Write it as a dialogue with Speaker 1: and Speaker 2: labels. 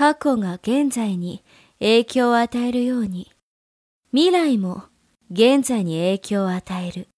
Speaker 1: 過去が現在に影響を与えるように、未来も現在に影響を与える。